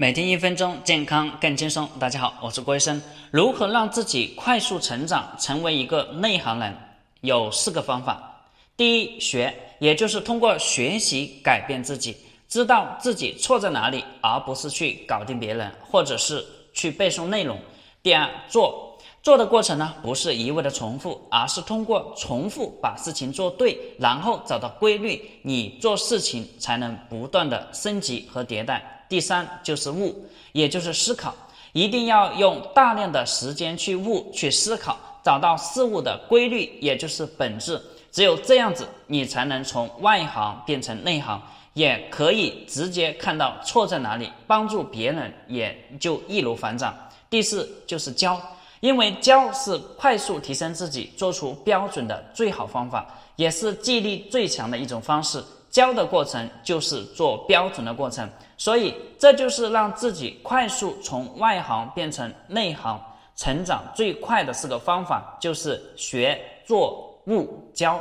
每天一分钟，健康更轻松。大家好，我是郭医生。如何让自己快速成长，成为一个内行人？有四个方法。第一，学，也就是通过学习改变自己，知道自己错在哪里，而不是去搞定别人，或者是去背诵内容。第二，做，做的过程呢，不是一味的重复，而是通过重复把事情做对，然后找到规律，你做事情才能不断的升级和迭代。第三就是悟，也就是思考，一定要用大量的时间去悟、去思考，找到事物的规律，也就是本质。只有这样子，你才能从外行变成内行，也可以直接看到错在哪里，帮助别人也就易如反掌。第四就是教，因为教是快速提升自己、做出标准的最好方法，也是记忆力最强的一种方式。教的过程就是做标准的过程，所以这就是让自己快速从外行变成内行成长最快的四个方法，就是学、做、悟、教。